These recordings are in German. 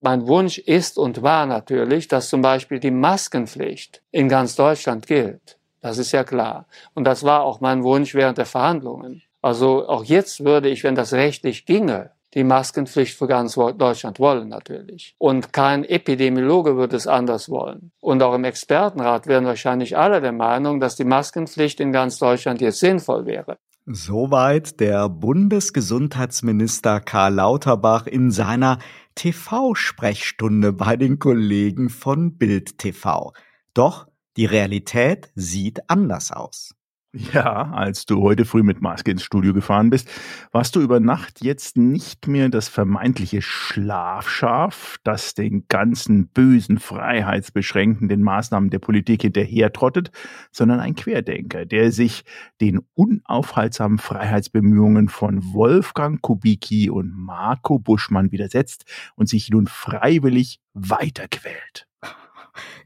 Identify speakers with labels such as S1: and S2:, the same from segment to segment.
S1: Mein Wunsch ist und war natürlich, dass zum Beispiel die Maskenpflicht in ganz Deutschland gilt. Das ist ja klar. Und das war auch mein Wunsch während der Verhandlungen. Also auch jetzt würde ich, wenn das rechtlich ginge, die Maskenpflicht für ganz Deutschland wollen natürlich. Und kein Epidemiologe würde es anders wollen. Und auch im Expertenrat wären wahrscheinlich alle der Meinung, dass die Maskenpflicht in ganz Deutschland jetzt sinnvoll wäre.
S2: Soweit der Bundesgesundheitsminister Karl Lauterbach in seiner TV-Sprechstunde bei den Kollegen von Bild TV. Doch die Realität sieht anders aus.
S3: Ja, als du heute früh mit Maske ins Studio gefahren bist, warst du über Nacht jetzt nicht mehr das vermeintliche Schlafschaf, das den ganzen bösen, freiheitsbeschränkenden Maßnahmen der Politik hinterhertrottet, sondern ein Querdenker, der sich den unaufhaltsamen Freiheitsbemühungen von Wolfgang Kubicki und Marco Buschmann widersetzt und sich nun freiwillig weiterquält.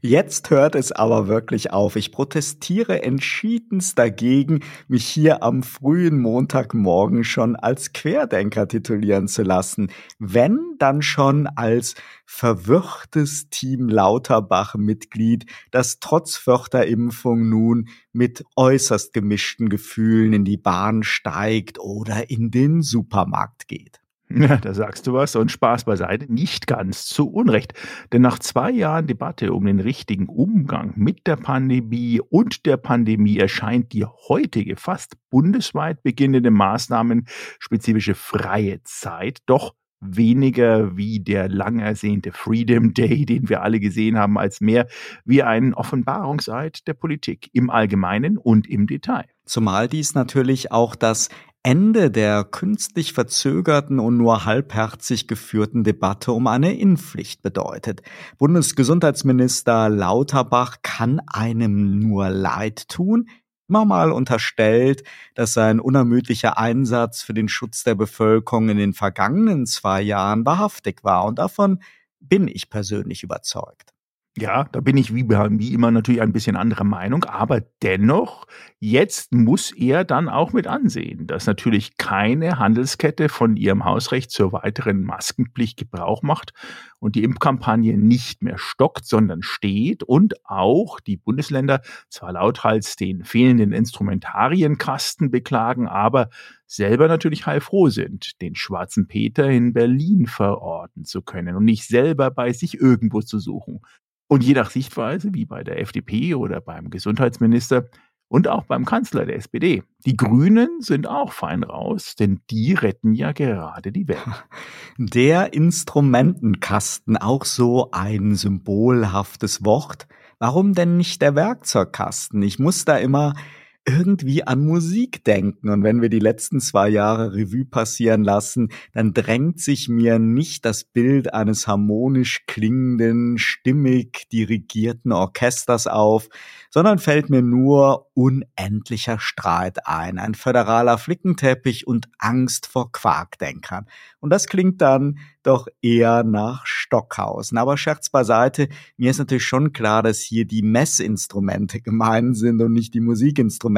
S2: Jetzt hört es aber wirklich auf. Ich protestiere entschiedenst dagegen, mich hier am frühen Montagmorgen schon als Querdenker titulieren zu lassen. Wenn, dann schon als verwirrtes Team Lauterbach-Mitglied, das trotz Förderimpfung nun mit äußerst gemischten Gefühlen in die Bahn steigt oder in den Supermarkt geht.
S3: Ja, da sagst du was und Spaß beiseite, nicht ganz zu Unrecht. Denn nach zwei Jahren Debatte um den richtigen Umgang mit der Pandemie und der Pandemie erscheint die heutige, fast bundesweit beginnende Maßnahmen spezifische freie Zeit doch weniger wie der lang ersehnte Freedom Day, den wir alle gesehen haben, als mehr wie ein Offenbarungseid der Politik im Allgemeinen und im Detail.
S2: Zumal dies natürlich auch das Ende der künstlich verzögerten und nur halbherzig geführten Debatte um eine Impfpflicht bedeutet. Bundesgesundheitsminister Lauterbach kann einem nur leid tun, immer mal unterstellt, dass sein unermüdlicher Einsatz für den Schutz der Bevölkerung in den vergangenen zwei Jahren wahrhaftig war. Und davon bin ich persönlich überzeugt.
S3: Ja, da bin ich wie, wie immer natürlich ein bisschen anderer Meinung, aber dennoch, jetzt muss er dann auch mit ansehen, dass natürlich keine Handelskette von ihrem Hausrecht zur weiteren Maskenpflicht Gebrauch macht und die Impfkampagne nicht mehr stockt, sondern steht und auch die Bundesländer zwar lauthals den fehlenden Instrumentarienkasten beklagen, aber selber natürlich heilfroh sind, den schwarzen Peter in Berlin verorten zu können und nicht selber bei sich irgendwo zu suchen. Und je nach Sichtweise, wie bei der FDP oder beim Gesundheitsminister und auch beim Kanzler der SPD, die Grünen sind auch fein raus, denn die retten ja gerade die Welt.
S2: Der Instrumentenkasten, auch so ein symbolhaftes Wort. Warum denn nicht der Werkzeugkasten? Ich muss da immer irgendwie an Musik denken. Und wenn wir die letzten zwei Jahre Revue passieren lassen, dann drängt sich mir nicht das Bild eines harmonisch klingenden, stimmig dirigierten Orchesters auf, sondern fällt mir nur unendlicher Streit ein, ein föderaler Flickenteppich und Angst vor Quarkdenkern. Und das klingt dann doch eher nach Stockhausen. Aber Scherz beiseite, mir ist natürlich schon klar, dass hier die Messinstrumente gemeint sind und nicht die Musikinstrumente.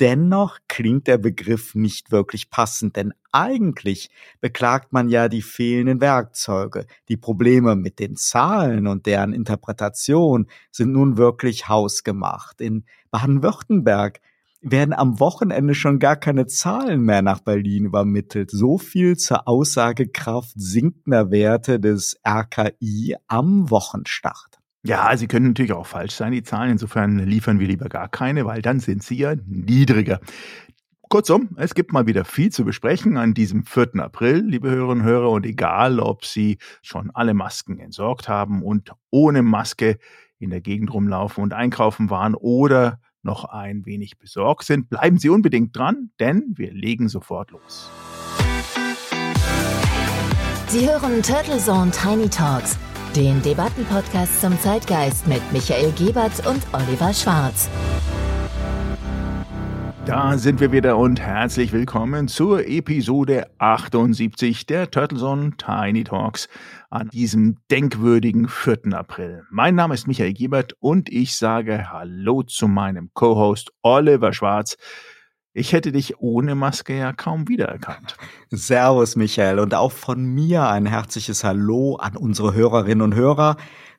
S2: Dennoch klingt der Begriff nicht wirklich passend, denn eigentlich beklagt man ja die fehlenden Werkzeuge. Die Probleme mit den Zahlen und deren Interpretation sind nun wirklich hausgemacht. In Baden-Württemberg werden am Wochenende schon gar keine Zahlen mehr nach Berlin übermittelt. So viel zur Aussagekraft sinkender Werte des RKI am Wochenstart.
S3: Ja, sie können natürlich auch falsch sein, die Zahlen. Insofern liefern wir lieber gar keine, weil dann sind sie ja niedriger. Kurzum, es gibt mal wieder viel zu besprechen an diesem 4. April, liebe Hörerinnen und Hörer. Und egal, ob Sie schon alle Masken entsorgt haben und ohne Maske in der Gegend rumlaufen und einkaufen waren oder noch ein wenig besorgt sind, bleiben Sie unbedingt dran, denn wir legen sofort los.
S4: Sie hören Turtle Zone Tiny Talks den Debattenpodcast zum Zeitgeist mit Michael Gebert und Oliver Schwarz.
S3: Da sind wir wieder und herzlich willkommen zur Episode 78 der Turtlezone Tiny Talks an diesem denkwürdigen 4. April. Mein Name ist Michael Gebert und ich sage Hallo zu meinem Co-Host Oliver Schwarz. Ich hätte dich ohne Maske ja kaum wiedererkannt.
S2: Servus, Michael, und auch von mir ein herzliches Hallo an unsere Hörerinnen und Hörer.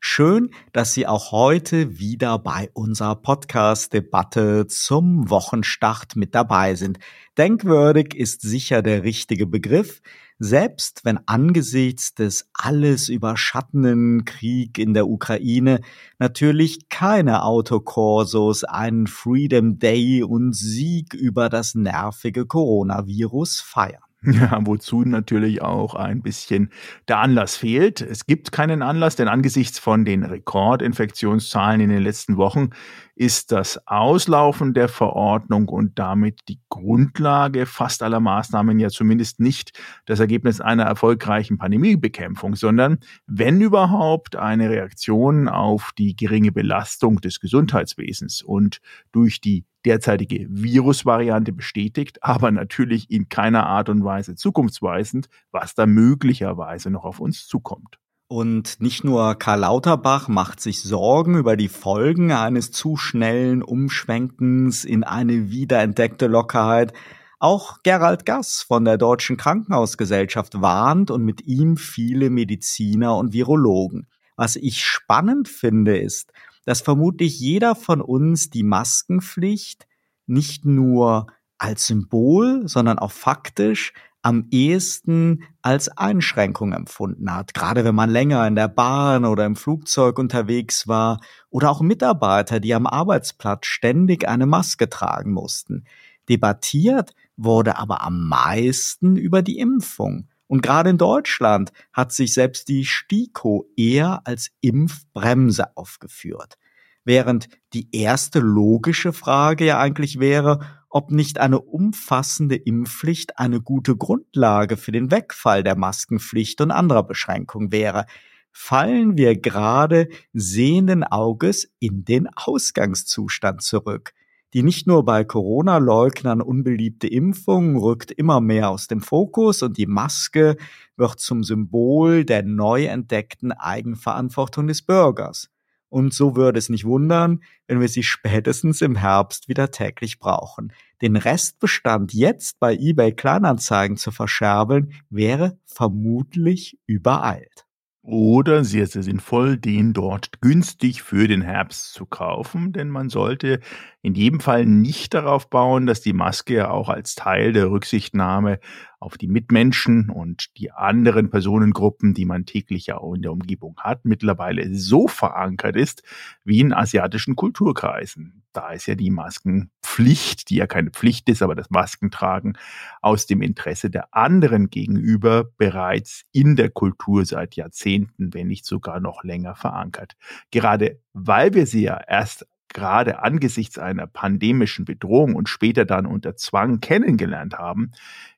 S2: Schön, dass Sie auch heute wieder bei unserer Podcast-Debatte zum Wochenstart mit dabei sind. Denkwürdig ist sicher der richtige Begriff. Selbst wenn angesichts des alles überschattenden Krieg in der Ukraine natürlich keine Autokorsos einen Freedom Day und Sieg über das nervige Coronavirus feiern.
S3: Ja, wozu natürlich auch ein bisschen der Anlass fehlt. Es gibt keinen Anlass, denn angesichts von den Rekordinfektionszahlen in den letzten Wochen ist das Auslaufen der Verordnung und damit die Grundlage fast aller Maßnahmen ja zumindest nicht das Ergebnis einer erfolgreichen Pandemiebekämpfung, sondern wenn überhaupt eine Reaktion auf die geringe Belastung des Gesundheitswesens und durch die derzeitige Virusvariante bestätigt, aber natürlich in keiner Art und Weise zukunftsweisend, was da möglicherweise noch auf uns zukommt.
S2: Und nicht nur Karl Lauterbach macht sich Sorgen über die Folgen eines zu schnellen Umschwenkens in eine wiederentdeckte Lockerheit. Auch Gerald Gass von der Deutschen Krankenhausgesellschaft warnt und mit ihm viele Mediziner und Virologen. Was ich spannend finde, ist, dass vermutlich jeder von uns die Maskenpflicht nicht nur als Symbol, sondern auch faktisch am ehesten als Einschränkung empfunden hat. Gerade wenn man länger in der Bahn oder im Flugzeug unterwegs war oder auch Mitarbeiter, die am Arbeitsplatz ständig eine Maske tragen mussten. Debattiert wurde aber am meisten über die Impfung. Und gerade in Deutschland hat sich selbst die STIKO eher als Impfbremse aufgeführt. Während die erste logische Frage ja eigentlich wäre, ob nicht eine umfassende Impfpflicht eine gute Grundlage für den Wegfall der Maskenpflicht und anderer Beschränkungen wäre, fallen wir gerade sehenden Auges in den Ausgangszustand zurück. Die nicht nur bei Corona-Leugnern unbeliebte Impfung rückt immer mehr aus dem Fokus und die Maske wird zum Symbol der neu entdeckten Eigenverantwortung des Bürgers. Und so würde es nicht wundern, wenn wir sie spätestens im Herbst wieder täglich brauchen. Den Restbestand jetzt bei eBay Kleinanzeigen zu verscherbeln, wäre vermutlich übereilt.
S3: Oder sehr, sehr sinnvoll, den dort günstig für den Herbst zu kaufen, denn man sollte in jedem Fall nicht darauf bauen, dass die Maske ja auch als Teil der Rücksichtnahme auf die Mitmenschen und die anderen Personengruppen, die man täglich ja auch in der Umgebung hat, mittlerweile so verankert ist wie in asiatischen Kulturkreisen. Da ist ja die Maskenpflicht, die ja keine Pflicht ist, aber das Maskentragen aus dem Interesse der anderen gegenüber bereits in der Kultur seit Jahrzehnten, wenn nicht sogar noch länger verankert. Gerade weil wir sie ja erst gerade angesichts einer pandemischen Bedrohung und später dann unter Zwang kennengelernt haben,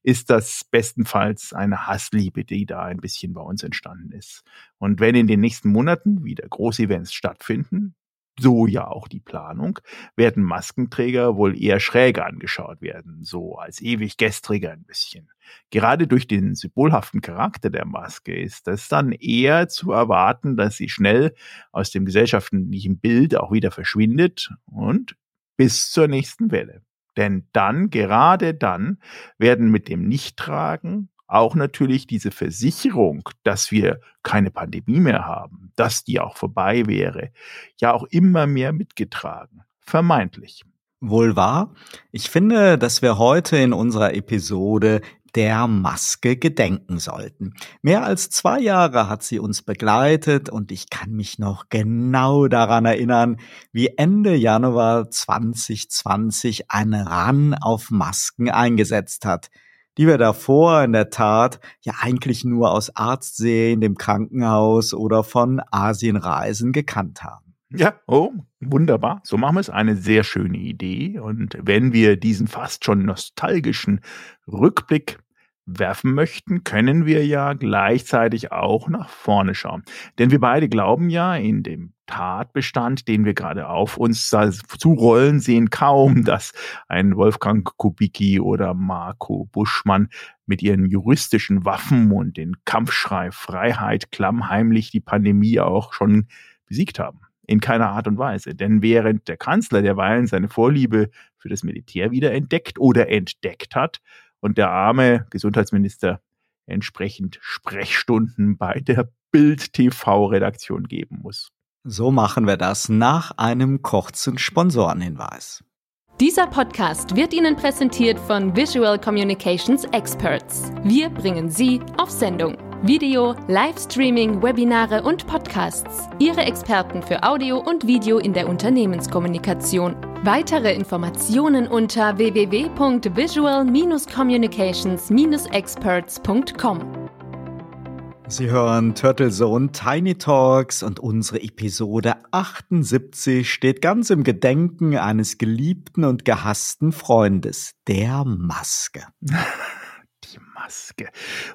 S3: ist das bestenfalls eine Hassliebe, die da ein bisschen bei uns entstanden ist. Und wenn in den nächsten Monaten wieder Großevents stattfinden, so ja auch die Planung, werden Maskenträger wohl eher schräger angeschaut werden, so als ewig Gestriger ein bisschen. Gerade durch den symbolhaften Charakter der Maske ist es dann eher zu erwarten, dass sie schnell aus dem gesellschaftlichen Bild auch wieder verschwindet und bis zur nächsten Welle. Denn dann, gerade dann, werden mit dem Nichttragen auch natürlich diese Versicherung, dass wir keine Pandemie mehr haben, dass die auch vorbei wäre, ja auch immer mehr mitgetragen. Vermeintlich.
S2: Wohl wahr. Ich finde, dass wir heute in unserer Episode der Maske gedenken sollten. Mehr als zwei Jahre hat sie uns begleitet und ich kann mich noch genau daran erinnern, wie Ende Januar 2020 ein Ran auf Masken eingesetzt hat die wir davor in der Tat ja eigentlich nur aus Arztserien, dem Krankenhaus oder von Asienreisen gekannt haben.
S3: Ja, oh, wunderbar. So machen wir es. Eine sehr schöne Idee. Und wenn wir diesen fast schon nostalgischen Rückblick werfen möchten, können wir ja gleichzeitig auch nach vorne schauen. Denn wir beide glauben ja in dem Tatbestand, den wir gerade auf uns zurollen sehen, kaum, dass ein Wolfgang Kubicki oder Marco Buschmann mit ihren juristischen Waffen und den Kampfschrei Freiheit klammheimlich die Pandemie auch schon besiegt haben. In keiner Art und Weise. Denn während der Kanzler derweilen seine Vorliebe für das Militär wieder entdeckt oder entdeckt hat und der arme Gesundheitsminister entsprechend Sprechstunden bei der Bild TV-Redaktion geben muss.
S2: So machen wir das nach einem kurzen Sponsorenhinweis.
S5: Dieser Podcast wird Ihnen präsentiert von Visual Communications Experts. Wir bringen Sie auf Sendung. Video, Livestreaming, Webinare und Podcasts. Ihre Experten für Audio und Video in der Unternehmenskommunikation. Weitere Informationen unter www.visual-communications-experts.com.
S2: Sie hören Turtle Zone Tiny Talks und unsere Episode 78 steht ganz im Gedenken eines geliebten und gehassten Freundes, der Maske.
S3: Maske.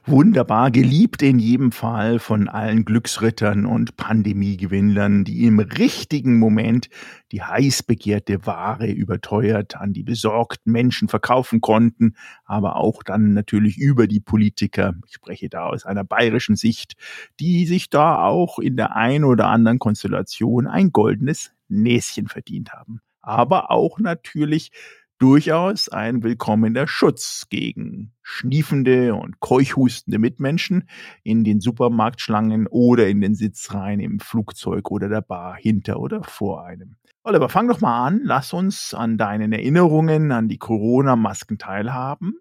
S3: Wunderbar, geliebt in jedem Fall von allen Glücksrittern und Pandemiegewinnlern, die im richtigen Moment die heiß begehrte Ware überteuert an die besorgten Menschen verkaufen konnten, aber auch dann natürlich über die Politiker, ich spreche da aus einer bayerischen Sicht, die sich da auch in der ein oder anderen Konstellation ein goldenes Näschen verdient haben. Aber auch natürlich durchaus ein willkommener Schutz gegen schniefende und keuchhustende Mitmenschen in den Supermarktschlangen oder in den Sitzreihen im Flugzeug oder der Bar hinter oder vor einem. Oliver, fang doch mal an. Lass uns an deinen Erinnerungen an die Corona-Masken teilhaben.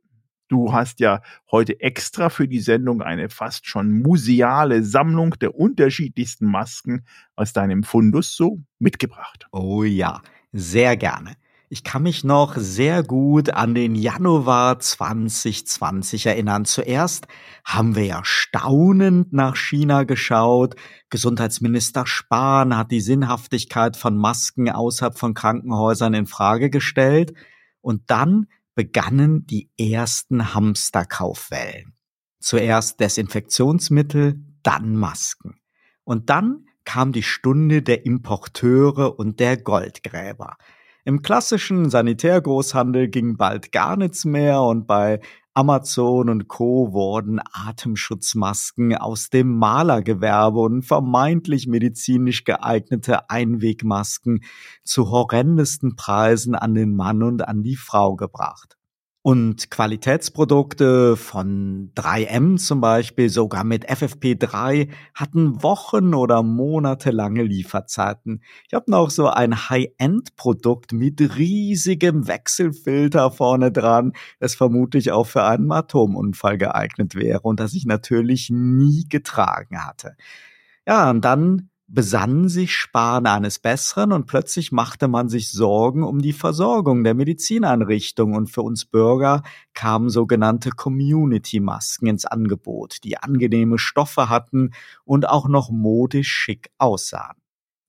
S3: Du hast ja heute extra für die Sendung eine fast schon museale Sammlung der unterschiedlichsten Masken aus deinem Fundus so mitgebracht.
S2: Oh ja, sehr gerne. Ich kann mich noch sehr gut an den Januar 2020 erinnern. Zuerst haben wir ja staunend nach China geschaut. Gesundheitsminister Spahn hat die Sinnhaftigkeit von Masken außerhalb von Krankenhäusern in Frage gestellt. Und dann begannen die ersten Hamsterkaufwellen. Zuerst Desinfektionsmittel, dann Masken. Und dann kam die Stunde der Importeure und der Goldgräber. Im klassischen Sanitärgroßhandel ging bald gar nichts mehr und bei Amazon und Co. wurden Atemschutzmasken aus dem Malergewerbe und vermeintlich medizinisch geeignete Einwegmasken zu horrendesten Preisen an den Mann und an die Frau gebracht. Und Qualitätsprodukte von 3M zum Beispiel, sogar mit FFP3, hatten Wochen oder monatelange Lieferzeiten. Ich habe noch so ein High-End-Produkt mit riesigem Wechselfilter vorne dran, das vermutlich auch für einen Atomunfall geeignet wäre und das ich natürlich nie getragen hatte. Ja, und dann besannen sich Spahn eines Besseren und plötzlich machte man sich Sorgen um die Versorgung der Medizineinrichtung und für uns Bürger kamen sogenannte Community-Masken ins Angebot, die angenehme Stoffe hatten und auch noch modisch schick aussahen.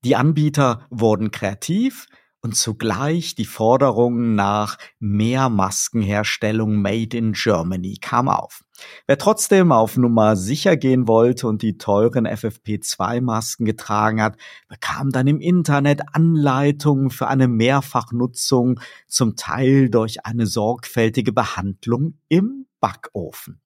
S2: Die Anbieter wurden kreativ, und zugleich die Forderung nach mehr Maskenherstellung made in Germany kam auf. Wer trotzdem auf Nummer sicher gehen wollte und die teuren FFP2-Masken getragen hat, bekam dann im Internet Anleitungen für eine Mehrfachnutzung, zum Teil durch eine sorgfältige Behandlung im Backofen.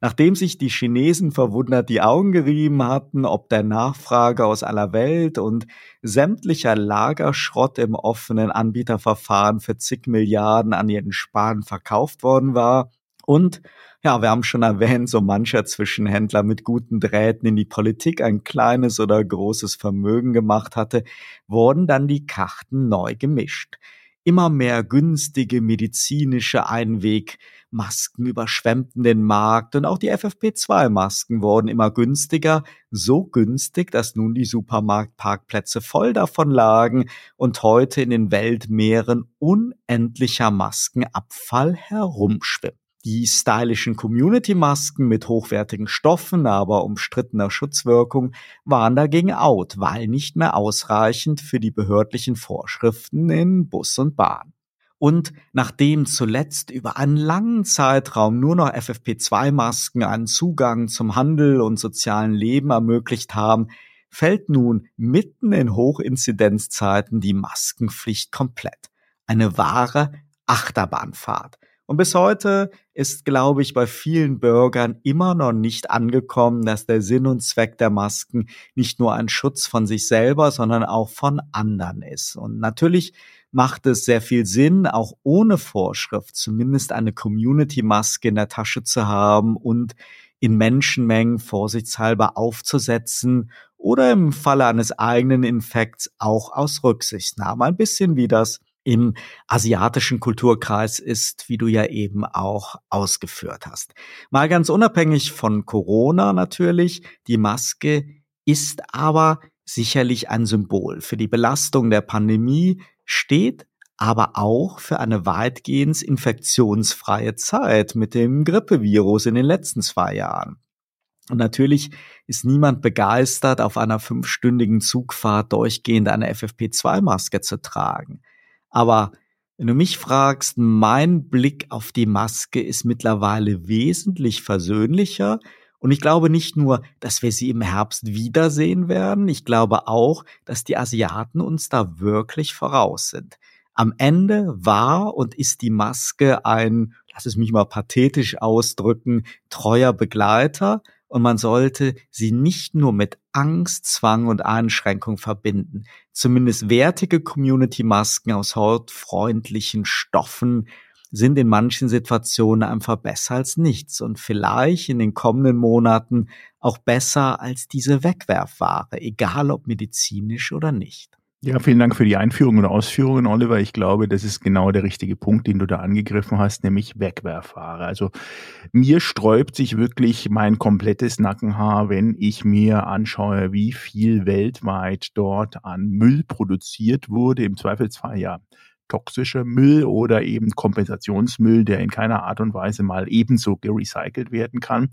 S2: Nachdem sich die Chinesen verwundert die Augen gerieben hatten, ob der Nachfrage aus aller Welt und sämtlicher Lagerschrott im offenen Anbieterverfahren für zig Milliarden an ihren Sparen verkauft worden war und ja, wir haben schon erwähnt, so mancher Zwischenhändler mit guten Drähten in die Politik ein kleines oder großes Vermögen gemacht hatte, wurden dann die Karten neu gemischt. Immer mehr günstige medizinische Einwegmasken überschwemmten den Markt und auch die FFP2-Masken wurden immer günstiger, so günstig, dass nun die Supermarktparkplätze voll davon lagen und heute in den Weltmeeren unendlicher Maskenabfall herumschwimmt. Die stylischen Community-Masken mit hochwertigen Stoffen, aber umstrittener Schutzwirkung waren dagegen out, weil nicht mehr ausreichend für die behördlichen Vorschriften in Bus und Bahn. Und nachdem zuletzt über einen langen Zeitraum nur noch FFP2-Masken einen Zugang zum Handel und sozialen Leben ermöglicht haben, fällt nun mitten in Hochinzidenzzeiten die Maskenpflicht komplett. Eine wahre Achterbahnfahrt. Und bis heute ist, glaube ich, bei vielen Bürgern immer noch nicht angekommen, dass der Sinn und Zweck der Masken nicht nur ein Schutz von sich selber, sondern auch von anderen ist. Und natürlich macht es sehr viel Sinn, auch ohne Vorschrift zumindest eine Community-Maske in der Tasche zu haben und in Menschenmengen vorsichtshalber aufzusetzen oder im Falle eines eigenen Infekts auch aus Rücksichtnahme. Ein bisschen wie das im asiatischen Kulturkreis ist, wie du ja eben auch ausgeführt hast. Mal ganz unabhängig von Corona natürlich, die Maske ist aber sicherlich ein Symbol für die Belastung der Pandemie, steht aber auch für eine weitgehend infektionsfreie Zeit mit dem Grippevirus in den letzten zwei Jahren. Und natürlich ist niemand begeistert, auf einer fünfstündigen Zugfahrt durchgehend eine FFP2-Maske zu tragen. Aber wenn du mich fragst, mein Blick auf die Maske ist mittlerweile wesentlich versöhnlicher. Und ich glaube nicht nur, dass wir sie im Herbst wiedersehen werden, ich glaube auch, dass die Asiaten uns da wirklich voraus sind. Am Ende war und ist die Maske ein, lass es mich mal pathetisch ausdrücken, treuer Begleiter und man sollte sie nicht nur mit Angst, Zwang und Einschränkung verbinden. Zumindest wertige Community-Masken aus hautfreundlichen Stoffen sind in manchen Situationen einfach besser als nichts und vielleicht in den kommenden Monaten auch besser als diese Wegwerfware, egal ob medizinisch oder nicht.
S3: Ja, vielen Dank für die Einführung und Ausführungen, Oliver. Ich glaube, das ist genau der richtige Punkt, den du da angegriffen hast, nämlich Wegwerfware. Also mir sträubt sich wirklich mein komplettes Nackenhaar, wenn ich mir anschaue, wie viel weltweit dort an Müll produziert wurde. Im Zweifelsfall ja toxischer Müll oder eben Kompensationsmüll, der in keiner Art und Weise mal ebenso gerecycelt werden kann.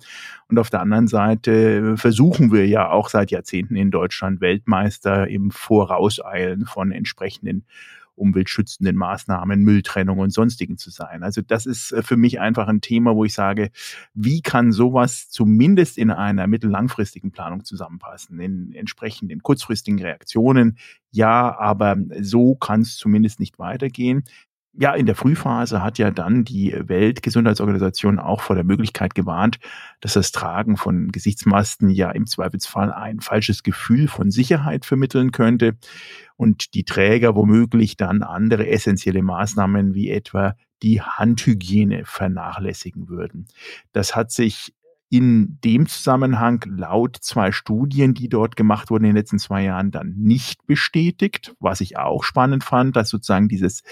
S3: Und auf der anderen Seite versuchen wir ja auch seit Jahrzehnten in Deutschland Weltmeister im Vorauseilen von entsprechenden umweltschützenden Maßnahmen, Mülltrennung und sonstigen zu sein. Also das ist äh, für mich einfach ein Thema, wo ich sage, wie kann sowas zumindest in einer mittellangfristigen Planung zusammenpassen, in entsprechenden kurzfristigen Reaktionen. Ja, aber so kann es zumindest nicht weitergehen ja, in der Frühphase hat ja dann die Weltgesundheitsorganisation auch vor der Möglichkeit gewarnt, dass das Tragen von Gesichtsmasken ja im Zweifelsfall ein falsches Gefühl von Sicherheit vermitteln könnte und die Träger womöglich dann andere essentielle Maßnahmen wie etwa die Handhygiene vernachlässigen würden. Das hat sich in dem Zusammenhang laut zwei Studien, die dort gemacht wurden in den letzten zwei Jahren, dann nicht bestätigt. Was ich auch spannend fand, dass sozusagen dieses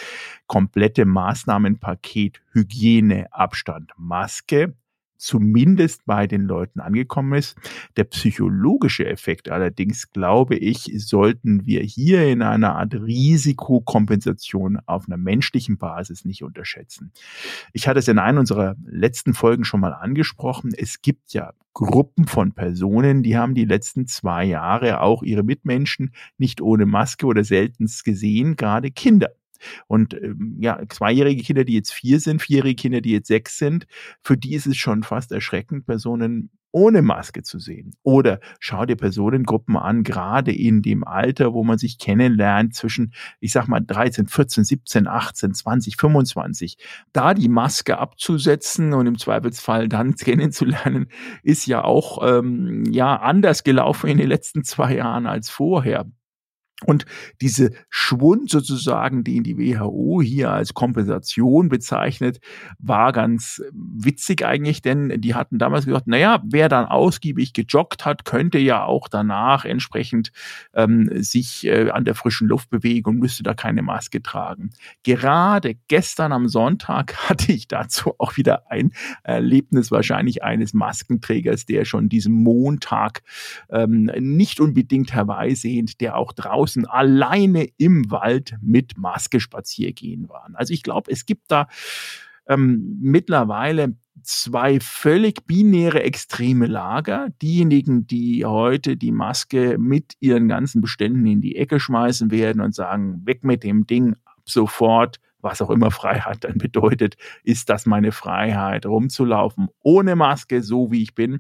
S3: komplette Maßnahmenpaket Hygiene, Abstand, Maske zumindest bei den Leuten angekommen ist. Der psychologische Effekt allerdings, glaube ich, sollten wir hier in einer Art Risikokompensation auf einer menschlichen Basis nicht unterschätzen. Ich hatte es in einer unserer letzten Folgen schon mal angesprochen. Es gibt ja Gruppen von Personen, die haben die letzten zwei Jahre auch ihre Mitmenschen nicht ohne Maske oder seltenst gesehen, gerade Kinder. Und ähm, ja, zweijährige Kinder, die jetzt vier sind, vierjährige Kinder, die jetzt sechs sind, für die ist es schon fast erschreckend, Personen ohne Maske zu sehen. Oder schau dir Personengruppen an, gerade in dem Alter, wo man sich kennenlernt, zwischen, ich sag mal, 13, 14, 17, 18, 20, 25. Da die Maske abzusetzen und im Zweifelsfall dann kennenzulernen, ist ja auch ähm, ja anders gelaufen in den letzten zwei Jahren als vorher. Und diese Schwund sozusagen, den die WHO hier als Kompensation bezeichnet, war ganz witzig eigentlich, denn die hatten damals gesagt, naja, wer dann ausgiebig gejoggt hat, könnte ja auch danach entsprechend ähm, sich äh, an der frischen Luft bewegen und müsste da keine Maske tragen. Gerade gestern am Sonntag hatte ich dazu auch wieder ein Erlebnis wahrscheinlich eines Maskenträgers, der schon diesen Montag ähm, nicht unbedingt herbeisehend, der auch draußen draußen alleine im Wald mit Maske spazieren waren. Also ich glaube, es gibt da ähm, mittlerweile zwei völlig binäre extreme Lager. Diejenigen, die heute die Maske mit ihren ganzen Beständen in die Ecke schmeißen werden und sagen, weg mit dem Ding, ab sofort, was auch immer Freiheit dann bedeutet, ist das meine Freiheit, rumzulaufen ohne Maske, so wie ich bin.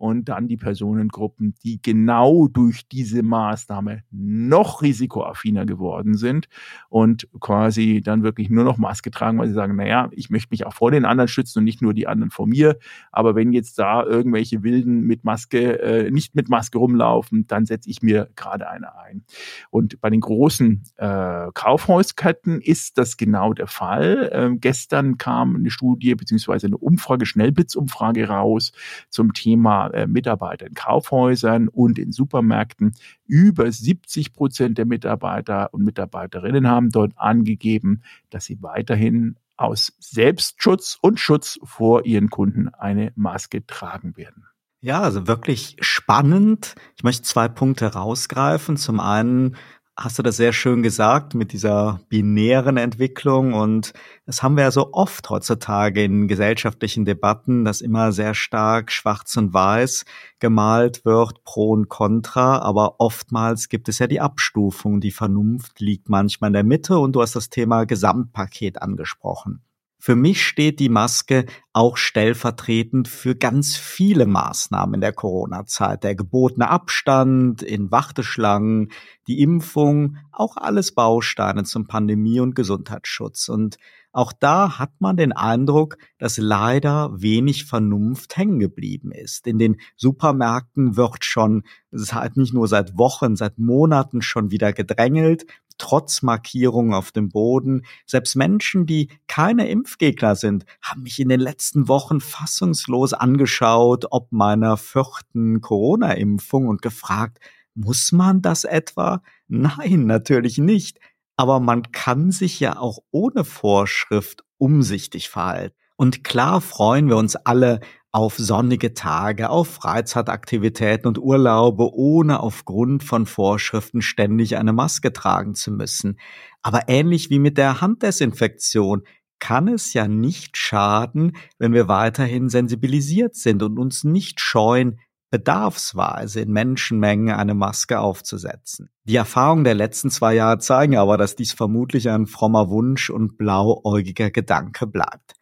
S3: Und dann die Personengruppen, die genau durch diese Maßnahme noch risikoaffiner geworden sind und quasi dann wirklich nur noch Maske tragen, weil sie sagen, naja, ich möchte mich auch vor den anderen schützen und nicht nur die anderen vor mir. Aber wenn jetzt da irgendwelche Wilden mit Maske, äh, nicht mit Maske rumlaufen, dann setze ich mir gerade eine ein. Und bei den großen äh, Kaufhausketten ist das genau der Fall. Ähm, gestern kam eine Studie beziehungsweise eine Umfrage, Schnellblitzumfrage raus zum Thema äh, Mitarbeiter in Kaufhäusern und in Supermärkten. Über 70 Prozent der Mitarbeiter und Mitarbeiterinnen haben dort angegeben, dass sie weiterhin aus Selbstschutz und Schutz vor ihren Kunden eine Maske tragen werden.
S2: Ja, also wirklich spannend. Ich möchte zwei Punkte rausgreifen. Zum einen hast du das sehr schön gesagt mit dieser binären Entwicklung und das haben wir ja so oft heutzutage in gesellschaftlichen Debatten, dass immer sehr stark schwarz und weiß gemalt wird, pro und contra, aber oftmals gibt es ja die Abstufung, die Vernunft liegt manchmal in der Mitte und du hast das Thema Gesamtpaket angesprochen. Für mich steht die Maske auch stellvertretend für ganz viele Maßnahmen in der Corona-Zeit. Der gebotene Abstand in Warteschlangen, die Impfung, auch alles Bausteine zum Pandemie- und Gesundheitsschutz. Und auch da hat man den Eindruck, dass leider wenig Vernunft hängen geblieben ist. In den Supermärkten wird schon seit nicht nur seit Wochen, seit Monaten schon wieder gedrängelt trotz Markierungen auf dem Boden. Selbst Menschen, die keine Impfgegner sind, haben mich in den letzten Wochen fassungslos angeschaut, ob meiner vierten Corona-Impfung und gefragt, muss man das etwa? Nein, natürlich nicht. Aber man kann sich ja auch ohne Vorschrift umsichtig verhalten. Und klar freuen wir uns alle auf sonnige Tage, auf Freizeitaktivitäten und Urlaube, ohne aufgrund von Vorschriften ständig eine Maske tragen zu müssen. Aber ähnlich wie mit der Handdesinfektion kann es ja nicht schaden, wenn wir weiterhin sensibilisiert sind und uns nicht scheuen, bedarfsweise in Menschenmengen eine Maske aufzusetzen. Die Erfahrungen der letzten zwei Jahre zeigen aber, dass dies vermutlich ein frommer Wunsch und blauäugiger Gedanke bleibt.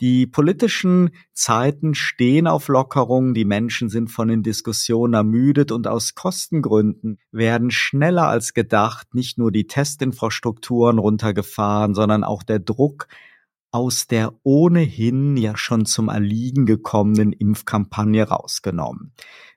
S2: Die politischen Zeiten stehen auf Lockerung, die Menschen sind von den Diskussionen ermüdet und aus Kostengründen werden schneller als gedacht nicht nur die Testinfrastrukturen runtergefahren, sondern auch der Druck aus der ohnehin ja schon zum Erliegen gekommenen Impfkampagne rausgenommen.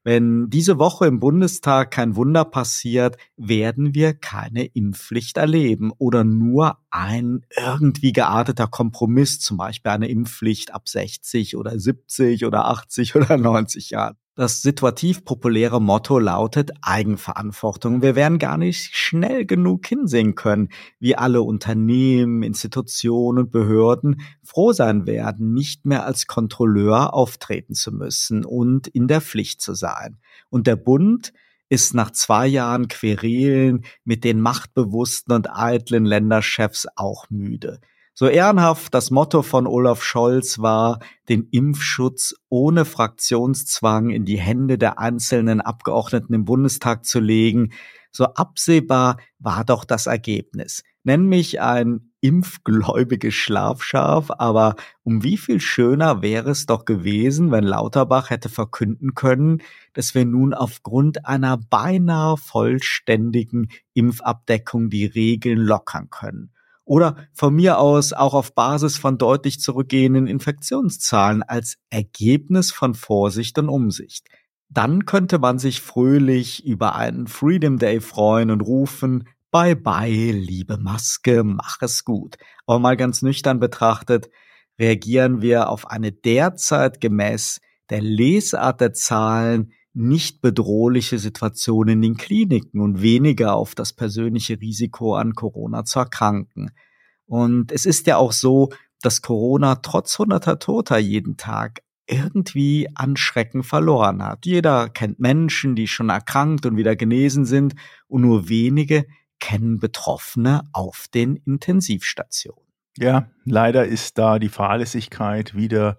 S2: Wenn diese Woche im Bundestag kein Wunder passiert, werden wir keine Impfpflicht erleben oder nur ein irgendwie gearteter Kompromiss, zum Beispiel eine Impfpflicht ab 60 oder 70 oder 80 oder 90 Jahren. Das situativ populäre Motto lautet Eigenverantwortung. Wir werden gar nicht schnell genug hinsehen können, wie alle Unternehmen, Institutionen und Behörden froh sein werden, nicht mehr als Kontrolleur auftreten zu müssen und in der Pflicht zu sein. Und der Bund ist nach zwei Jahren Querelen mit den machtbewussten und eitlen Länderchefs auch müde. So ehrenhaft das Motto von Olaf Scholz war, den Impfschutz ohne Fraktionszwang in die Hände der einzelnen Abgeordneten im Bundestag zu legen, so absehbar war doch das Ergebnis. Nenn mich ein impfgläubiges Schlafschaf, aber um wie viel schöner wäre es doch gewesen, wenn Lauterbach hätte verkünden können, dass wir nun aufgrund einer beinahe vollständigen Impfabdeckung die Regeln lockern können oder von mir aus auch auf Basis von deutlich zurückgehenden Infektionszahlen als Ergebnis von Vorsicht und Umsicht. Dann könnte man sich fröhlich über einen Freedom Day freuen und rufen, Bye bye, liebe Maske, mach es gut. Aber mal ganz nüchtern betrachtet, reagieren wir auf eine derzeit gemäß der Lesart der Zahlen nicht bedrohliche Situation in den Kliniken und weniger auf das persönliche Risiko an Corona zu erkranken. Und es ist ja auch so, dass Corona trotz hunderter Toter jeden Tag irgendwie an Schrecken verloren hat. Jeder kennt Menschen, die schon erkrankt und wieder genesen sind und nur wenige kennen Betroffene auf den Intensivstationen.
S3: Ja, leider ist da die Fahrlässigkeit wieder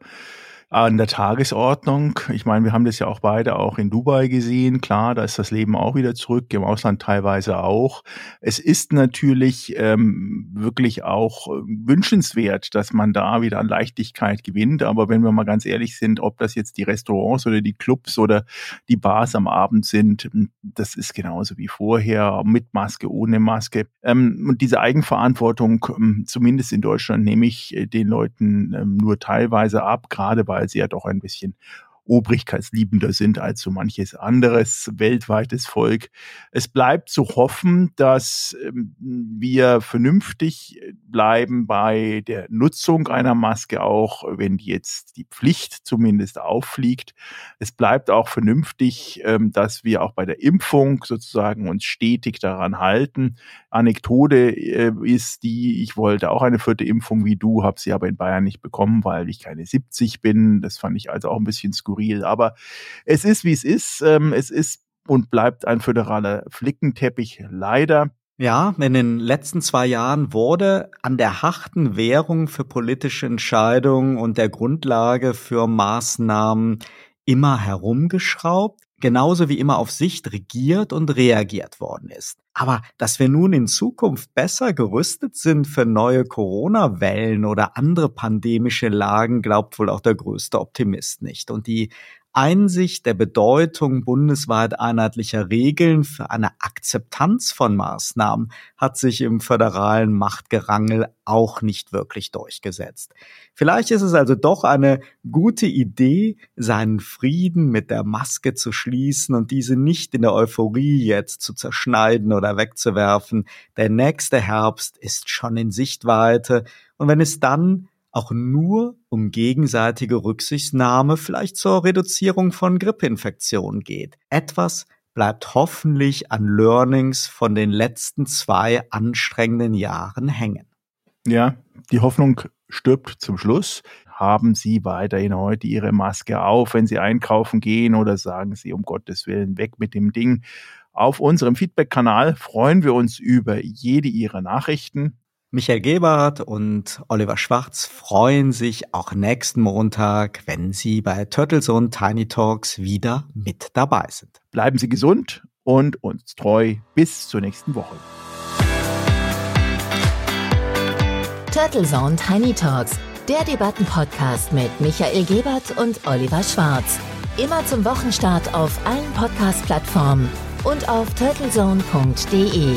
S3: an der Tagesordnung. Ich meine, wir haben das ja auch beide auch in Dubai gesehen. Klar, da ist das Leben auch wieder zurück, im Ausland teilweise auch. Es ist natürlich ähm, wirklich auch äh, wünschenswert, dass man da wieder an Leichtigkeit gewinnt. Aber wenn wir mal ganz ehrlich sind, ob das jetzt die Restaurants oder die Clubs oder die Bars am Abend sind, das ist genauso wie vorher, mit Maske, ohne Maske. Ähm, und diese Eigenverantwortung, ähm, zumindest in Deutschland, nehme ich äh, den Leuten ähm, nur teilweise ab, gerade bei weil sie ja doch ein bisschen obrigkeitsliebender sind als so manches anderes weltweites Volk. Es bleibt zu hoffen, dass ähm, wir vernünftig bleiben bei der Nutzung einer Maske, auch wenn jetzt die Pflicht zumindest auffliegt. Es bleibt auch vernünftig, ähm, dass wir auch bei der Impfung sozusagen uns stetig daran halten. Anekdote äh, ist die, ich wollte auch eine vierte Impfung wie du, habe sie aber in Bayern nicht bekommen, weil ich keine 70 bin. Das fand ich also auch ein bisschen skurril skurril. Aber es ist, wie es ist. Ähm, es ist und bleibt ein föderaler Flickenteppich, leider.
S2: Ja, in den letzten zwei Jahren wurde an der harten Währung für politische Entscheidungen und der Grundlage für Maßnahmen immer herumgeschraubt genauso wie immer auf Sicht regiert und reagiert worden ist. Aber dass wir nun in Zukunft besser gerüstet sind für neue Corona-Wellen oder andere pandemische Lagen, glaubt wohl auch der größte Optimist nicht. Und die Einsicht der Bedeutung bundesweit einheitlicher Regeln für eine Akzeptanz von Maßnahmen hat sich im föderalen Machtgerangel auch nicht wirklich durchgesetzt. Vielleicht ist es also doch eine gute Idee, seinen Frieden mit der Maske zu schließen und diese nicht in der Euphorie jetzt zu zerschneiden oder wegzuwerfen. Der nächste Herbst ist schon in Sichtweite und wenn es dann auch nur um gegenseitige Rücksichtnahme vielleicht zur Reduzierung von Grippeinfektionen geht. Etwas bleibt hoffentlich an Learnings von den letzten zwei anstrengenden Jahren hängen.
S3: Ja, die Hoffnung stirbt zum Schluss. Haben Sie weiterhin heute Ihre Maske auf, wenn Sie einkaufen gehen oder sagen Sie um Gottes Willen weg mit dem Ding? Auf unserem Feedback-Kanal freuen wir uns über jede Ihrer Nachrichten.
S2: Michael Gebhardt und Oliver Schwarz freuen sich auch nächsten Montag, wenn Sie bei Turtles und Tiny Talks wieder mit dabei sind.
S3: Bleiben Sie gesund und uns treu bis zur nächsten Woche.
S4: Turtle Zone Tiny Talks, der Debattenpodcast mit Michael Gebert und Oliver Schwarz. Immer zum Wochenstart auf allen Podcast-Plattformen und auf turtlezone.de.